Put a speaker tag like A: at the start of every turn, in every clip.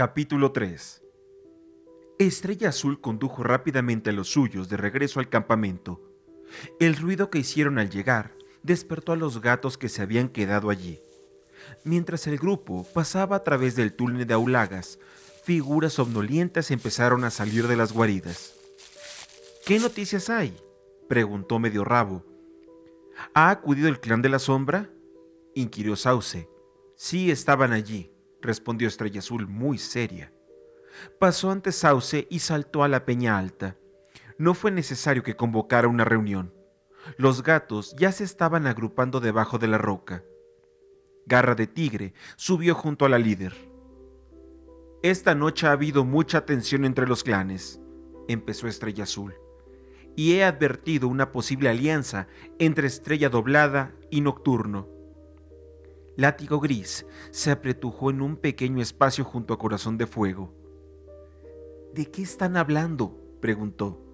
A: Capítulo 3 Estrella Azul condujo rápidamente a los suyos de regreso al campamento. El ruido que hicieron al llegar despertó a los gatos que se habían quedado allí. Mientras el grupo pasaba a través del túnel de aulagas, figuras somnolientas empezaron a salir de las guaridas. ¿Qué noticias hay? preguntó medio rabo. ¿Ha acudido el clan de la sombra? inquirió Sauce. Sí, estaban allí, respondió Estrella Azul muy seria. Pasó ante Sauce y saltó a la peña alta. No fue necesario que convocara una reunión. Los gatos ya se estaban agrupando debajo de la roca. Garra de Tigre subió junto a la líder. Esta noche ha habido mucha tensión entre los clanes, empezó Estrella Azul, y he advertido una posible alianza entre Estrella Doblada y Nocturno. Látigo Gris se apretujó en un pequeño espacio junto a Corazón de Fuego. ¿De qué están hablando? preguntó.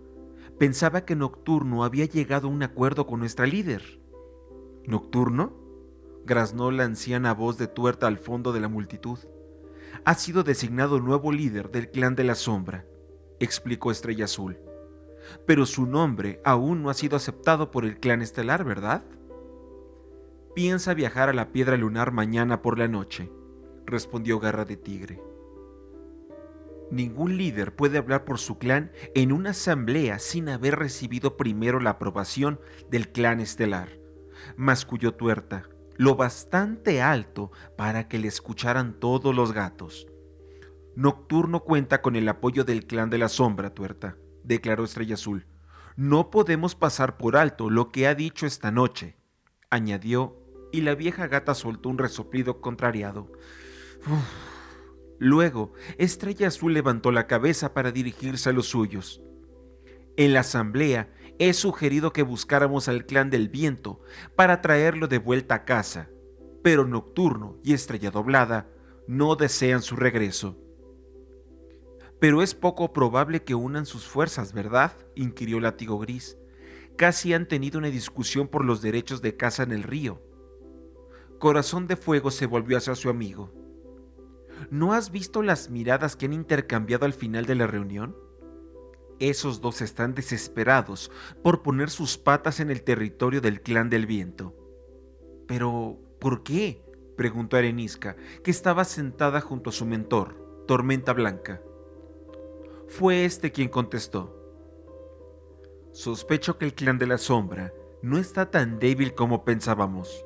A: Pensaba que Nocturno había llegado a un acuerdo con nuestra líder. ¿Nocturno? graznó la anciana voz de tuerta al fondo de la multitud. Ha sido designado nuevo líder del clan de la sombra, explicó Estrella Azul. Pero su nombre aún no ha sido aceptado por el clan estelar, ¿verdad? Piensa viajar a la piedra lunar mañana por la noche, respondió Garra de Tigre. Ningún líder puede hablar por su clan en una asamblea sin haber recibido primero la aprobación del clan estelar, masculló Tuerta, lo bastante alto para que le escucharan todos los gatos. Nocturno cuenta con el apoyo del clan de la sombra, tuerta, declaró Estrella Azul. No podemos pasar por alto lo que ha dicho esta noche, añadió, y la vieja gata soltó un resoplido contrariado. Luego, Estrella Azul levantó la cabeza para dirigirse a los suyos. En la asamblea he sugerido que buscáramos al clan del viento para traerlo de vuelta a casa, pero Nocturno y Estrella Doblada no desean su regreso. Pero es poco probable que unan sus fuerzas, ¿verdad? inquirió Látigo Gris. Casi han tenido una discusión por los derechos de casa en el río. Corazón de Fuego se volvió hacia su amigo. ¿No has visto las miradas que han intercambiado al final de la reunión? Esos dos están desesperados por poner sus patas en el territorio del clan del viento. Pero, ¿por qué? preguntó Arenisca, que estaba sentada junto a su mentor, Tormenta Blanca. Fue este quien contestó. Sospecho que el clan de la sombra no está tan débil como pensábamos,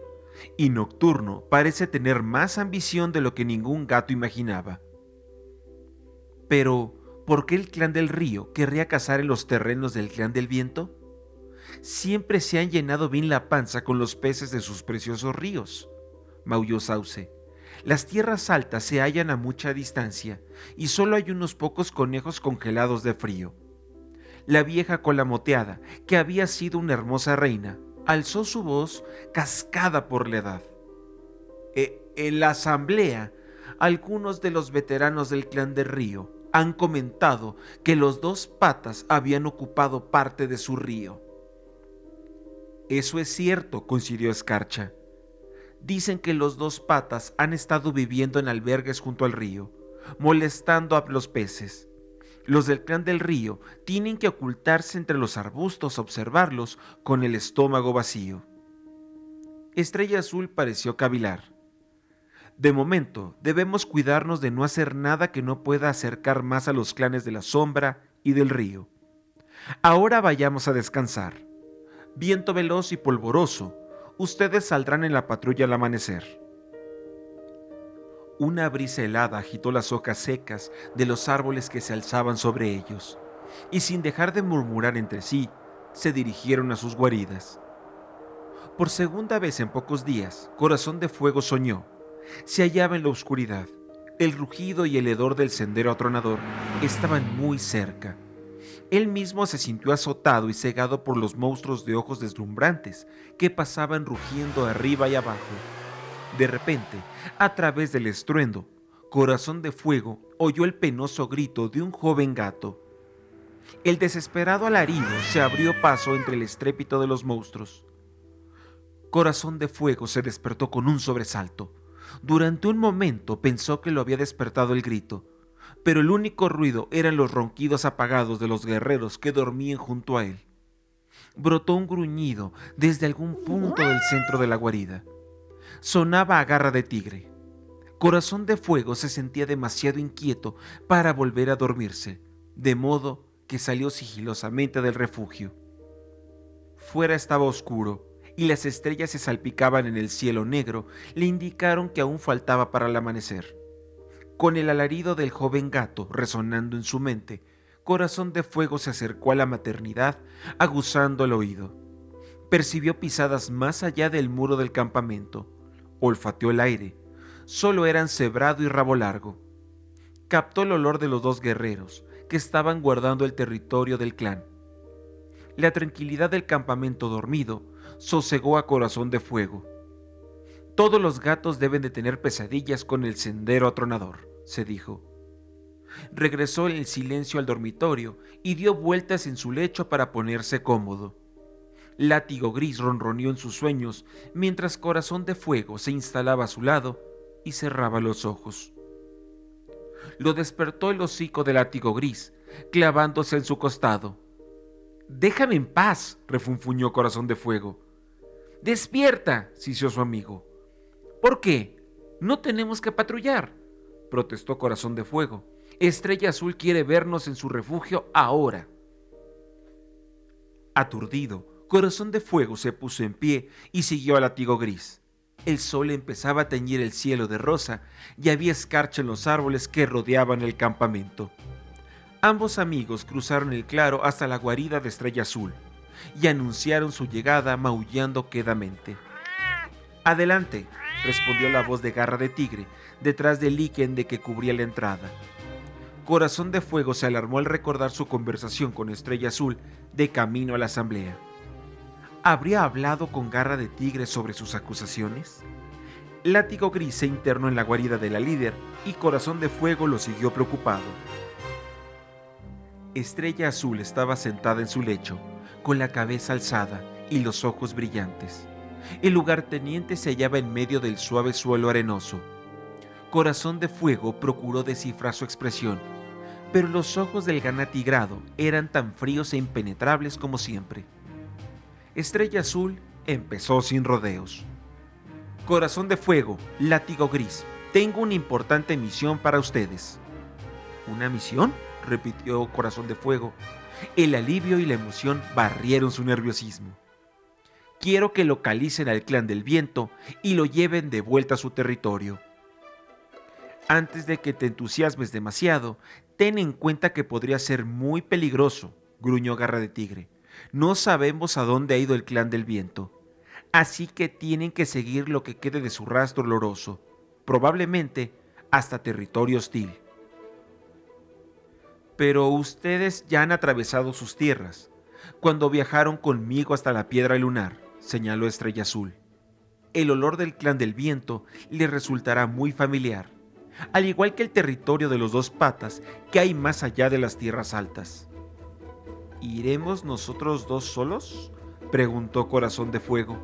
A: y Nocturno parece tener más ambición de lo que ningún gato imaginaba. Pero, ¿Por qué el clan del río querría cazar en los terrenos del clan del viento? Siempre se han llenado bien la panza con los peces de sus preciosos ríos, maulló Sauce. Las tierras altas se hallan a mucha distancia y solo hay unos pocos conejos congelados de frío. La vieja cola moteada, que había sido una hermosa reina, alzó su voz cascada por la edad. E, en la asamblea, algunos de los veteranos del clan del río han comentado que los dos patas habían ocupado parte de su río. Eso es cierto, coincidió Escarcha. Dicen que los dos patas han estado viviendo en albergues junto al río, molestando a los peces. Los del clan del río tienen que ocultarse entre los arbustos a observarlos con el estómago vacío. Estrella Azul pareció cavilar. De momento, debemos cuidarnos de no hacer nada que no pueda acercar más a los clanes de la sombra y del río. Ahora vayamos a descansar. Viento veloz y polvoroso, ustedes saldrán en la patrulla al amanecer. Una brisa helada agitó las hojas secas de los árboles que se alzaban sobre ellos, y sin dejar de murmurar entre sí, se dirigieron a sus guaridas. Por segunda vez en pocos días, Corazón de Fuego soñó se hallaba en la oscuridad. El rugido y el hedor del sendero atronador estaban muy cerca. Él mismo se sintió azotado y cegado por los monstruos de ojos deslumbrantes que pasaban rugiendo arriba y abajo. De repente, a través del estruendo, Corazón de Fuego oyó el penoso grito de un joven gato. El desesperado alarido se abrió paso entre el estrépito de los monstruos. Corazón de Fuego se despertó con un sobresalto. Durante un momento pensó que lo había despertado el grito, pero el único ruido eran los ronquidos apagados de los guerreros que dormían junto a él. Brotó un gruñido desde algún punto del centro de la guarida. Sonaba a garra de tigre. Corazón de Fuego se sentía demasiado inquieto para volver a dormirse, de modo que salió sigilosamente del refugio. Fuera estaba oscuro y las estrellas se salpicaban en el cielo negro, le indicaron que aún faltaba para el amanecer. Con el alarido del joven gato resonando en su mente, Corazón de Fuego se acercó a la maternidad, aguzando el oído. Percibió pisadas más allá del muro del campamento. Olfateó el aire. Solo eran cebrado y rabo largo. Captó el olor de los dos guerreros, que estaban guardando el territorio del clan. La tranquilidad del campamento dormido sosegó a Corazón de Fuego. Todos los gatos deben de tener pesadillas con el sendero atronador se dijo. Regresó en el silencio al dormitorio y dio vueltas en su lecho para ponerse cómodo. Látigo gris ronroneó en sus sueños mientras Corazón de Fuego se instalaba a su lado y cerraba los ojos. Lo despertó el hocico del látigo gris, clavándose en su costado. Déjame en paz, refunfuñó Corazón de Fuego. Despierta, sisió su amigo. ¿Por qué? No tenemos que patrullar protestó Corazón de Fuego. Estrella Azul quiere vernos en su refugio ahora. Aturdido, Corazón de Fuego se puso en pie y siguió al latigo gris. El sol empezaba a teñir el cielo de rosa y había escarcha en los árboles que rodeaban el campamento. Ambos amigos cruzaron el claro hasta la guarida de Estrella Azul y anunciaron su llegada maullando quedamente. Adelante, respondió la voz de garra de tigre, detrás del líquen de que cubría la entrada. Corazón de Fuego se alarmó al recordar su conversación con Estrella Azul de camino a la asamblea. ¿Habría hablado con garra de tigre sobre sus acusaciones? Látigo Gris se internó en la guarida de la líder y Corazón de Fuego lo siguió preocupado. Estrella Azul estaba sentada en su lecho, con la cabeza alzada y los ojos brillantes. El lugarteniente se hallaba en medio del suave suelo arenoso. Corazón de Fuego procuró descifrar su expresión, pero los ojos del ganatigrado eran tan fríos e impenetrables como siempre. Estrella Azul empezó sin rodeos. Corazón de Fuego, látigo gris, tengo una importante misión para ustedes. ¿Una misión? repitió Corazón de Fuego. El alivio y la emoción barrieron su nerviosismo. Quiero que localicen al clan del viento y lo lleven de vuelta a su territorio. Antes de que te entusiasmes demasiado, ten en cuenta que podría ser muy peligroso, gruñó Garra de Tigre. No sabemos a dónde ha ido el clan del viento. Así que tienen que seguir lo que quede de su rastro oloroso, probablemente hasta territorio hostil. Pero ustedes ya han atravesado sus tierras, cuando viajaron conmigo hasta la piedra lunar señaló Estrella Azul. El olor del clan del viento le resultará muy familiar, al igual que el territorio de los dos patas que hay más allá de las tierras altas. ¿Iremos nosotros dos solos? preguntó Corazón de Fuego.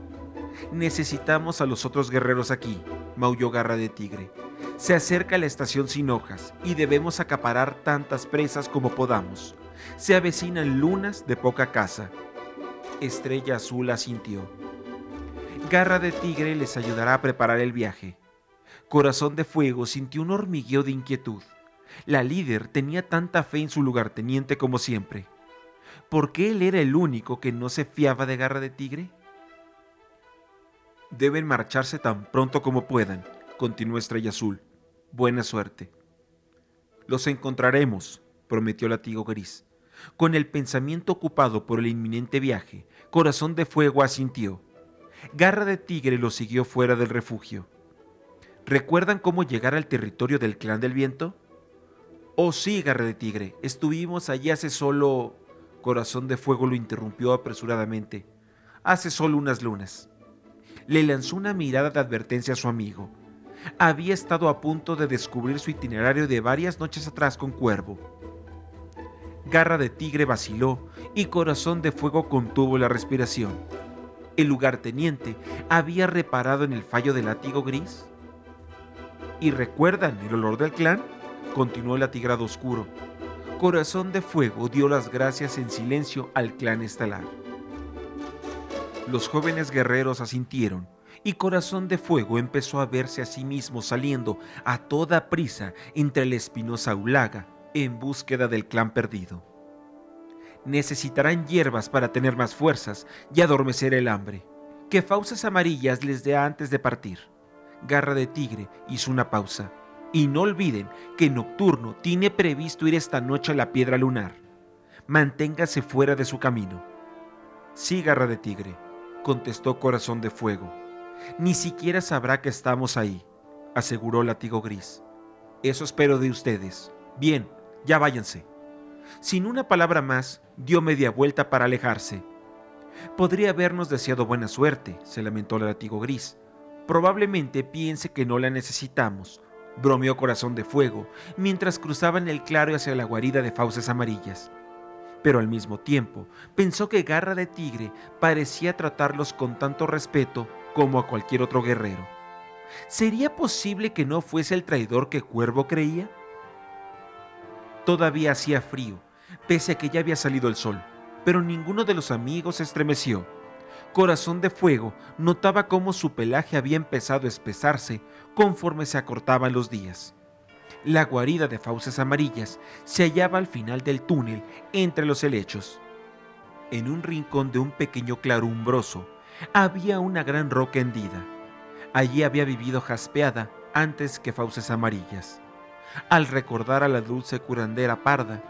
A: Necesitamos a los otros guerreros aquí, maulló Garra de Tigre. Se acerca la estación sin hojas y debemos acaparar tantas presas como podamos. Se avecinan lunas de poca casa Estrella Azul asintió. Garra de Tigre les ayudará a preparar el viaje. Corazón de Fuego sintió un hormigueo de inquietud. La líder tenía tanta fe en su lugarteniente como siempre. ¿Por qué él era el único que no se fiaba de Garra de Tigre? Deben marcharse tan pronto como puedan, continuó Estrella Azul. Buena suerte. Los encontraremos, prometió Latigo Gris. Con el pensamiento ocupado por el inminente viaje, Corazón de Fuego asintió. Garra de Tigre lo siguió fuera del refugio. ¿Recuerdan cómo llegar al territorio del clan del viento? Oh sí, Garra de Tigre, estuvimos allí hace solo... Corazón de Fuego lo interrumpió apresuradamente. Hace solo unas lunas. Le lanzó una mirada de advertencia a su amigo. Había estado a punto de descubrir su itinerario de varias noches atrás con Cuervo Garra de tigre vaciló y corazón de fuego contuvo la respiración. ¿El lugarteniente había reparado en el fallo del látigo gris? ¿Y recuerdan el olor del clan? continuó el atigrado oscuro. Corazón de Fuego dio las gracias en silencio al clan estelar. Los jóvenes guerreros asintieron y Corazón de Fuego empezó a verse a sí mismo saliendo a toda prisa entre la espinosa Ulaga en búsqueda del clan perdido. Necesitarán hierbas para tener más fuerzas y adormecer el hambre. Que fauces amarillas les dé antes de partir. Garra de Tigre hizo una pausa. Y no olviden que Nocturno tiene previsto ir esta noche a la piedra lunar. Manténgase fuera de su camino. Sí, Garra de Tigre, contestó Corazón de Fuego. Ni siquiera sabrá que estamos ahí, aseguró Latigo Gris. Eso espero de ustedes. Bien, ya váyanse. Sin una palabra más, dio media vuelta para alejarse. Podría habernos deseado buena suerte, se lamentó el Latigo Gris. Probablemente piense que no la necesitamos, bromeó Corazón de Fuego, mientras cruzaban el claro hacia la guarida de fauces amarillas. Pero al mismo tiempo pensó que Garra de Tigre parecía tratarlos con tanto respeto como a cualquier otro guerrero. ¿Sería posible que no fuese el traidor que Cuervo creía? Todavía hacía frío, pese a que ya había salido el sol, pero ninguno de los amigos se estremeció. Corazón de Fuego notaba cómo su pelaje había empezado a espesarse conforme se acortaban los días. La guarida de fauces amarillas se hallaba al final del túnel entre los helechos. En un rincón de un pequeño claro umbroso había una gran roca hendida. Allí había vivido Jaspeada antes que fauces amarillas. Al recordar a la dulce curandera parda,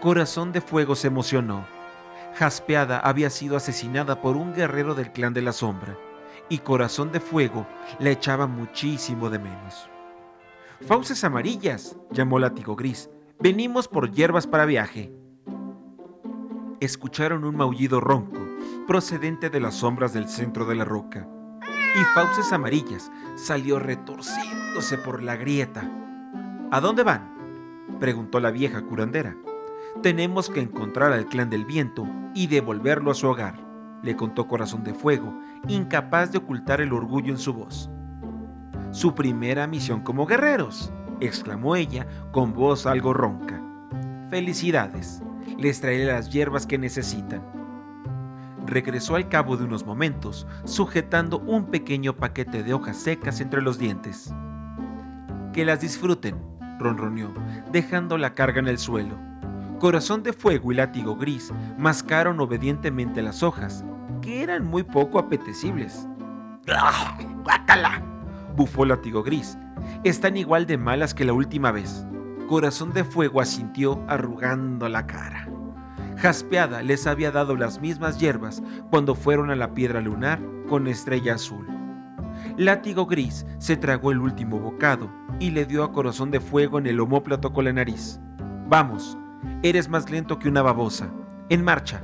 A: Corazón de Fuego se emocionó. Jaspeada había sido asesinada por un guerrero del clan de la sombra, y Corazón de Fuego la echaba muchísimo de menos. Fauces amarillas, llamó Látigo Gris, venimos por hierbas para viaje. Escucharon un maullido ronco procedente de las sombras del centro de la roca, y Fauces Amarillas salió retorciéndose por la grieta. ¿A dónde van? preguntó la vieja curandera. Tenemos que encontrar al clan del viento y devolverlo a su hogar, le contó Corazón de Fuego, incapaz de ocultar el orgullo en su voz. Su primera misión como guerreros, exclamó ella con voz algo ronca. Felicidades, les traeré las hierbas que necesitan regresó al cabo de unos momentos, sujetando un pequeño paquete de hojas secas entre los dientes. Que las disfruten, ronroneó, dejando la carga en el suelo. Corazón de fuego y látigo gris mascaron obedientemente las hojas, que eran muy poco apetecibles. ¡Ah! ¡Guácala! bufó látigo gris. Están igual de malas que la última vez. Corazón de fuego asintió arrugando la cara. Jaspeada les había dado las mismas hierbas cuando fueron a la piedra lunar con estrella azul. Látigo Gris se tragó el último bocado y le dio a corazón de fuego en el homóplato con la nariz. Vamos, eres más lento que una babosa. En marcha.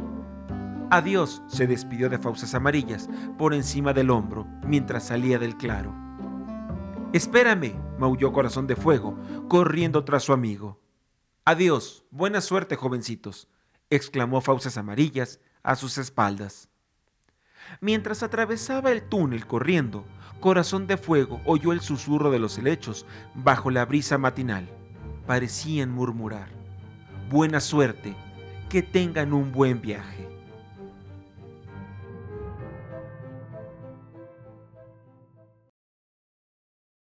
A: Adiós, se despidió de fauces amarillas por encima del hombro mientras salía del claro. Espérame, maulló Corazón de Fuego, corriendo tras su amigo. Adiós, buena suerte, jovencitos exclamó Fauces Amarillas a sus espaldas. Mientras atravesaba el túnel corriendo, Corazón de Fuego oyó el susurro de los helechos bajo la brisa matinal. Parecían murmurar, Buena suerte, que tengan un buen viaje.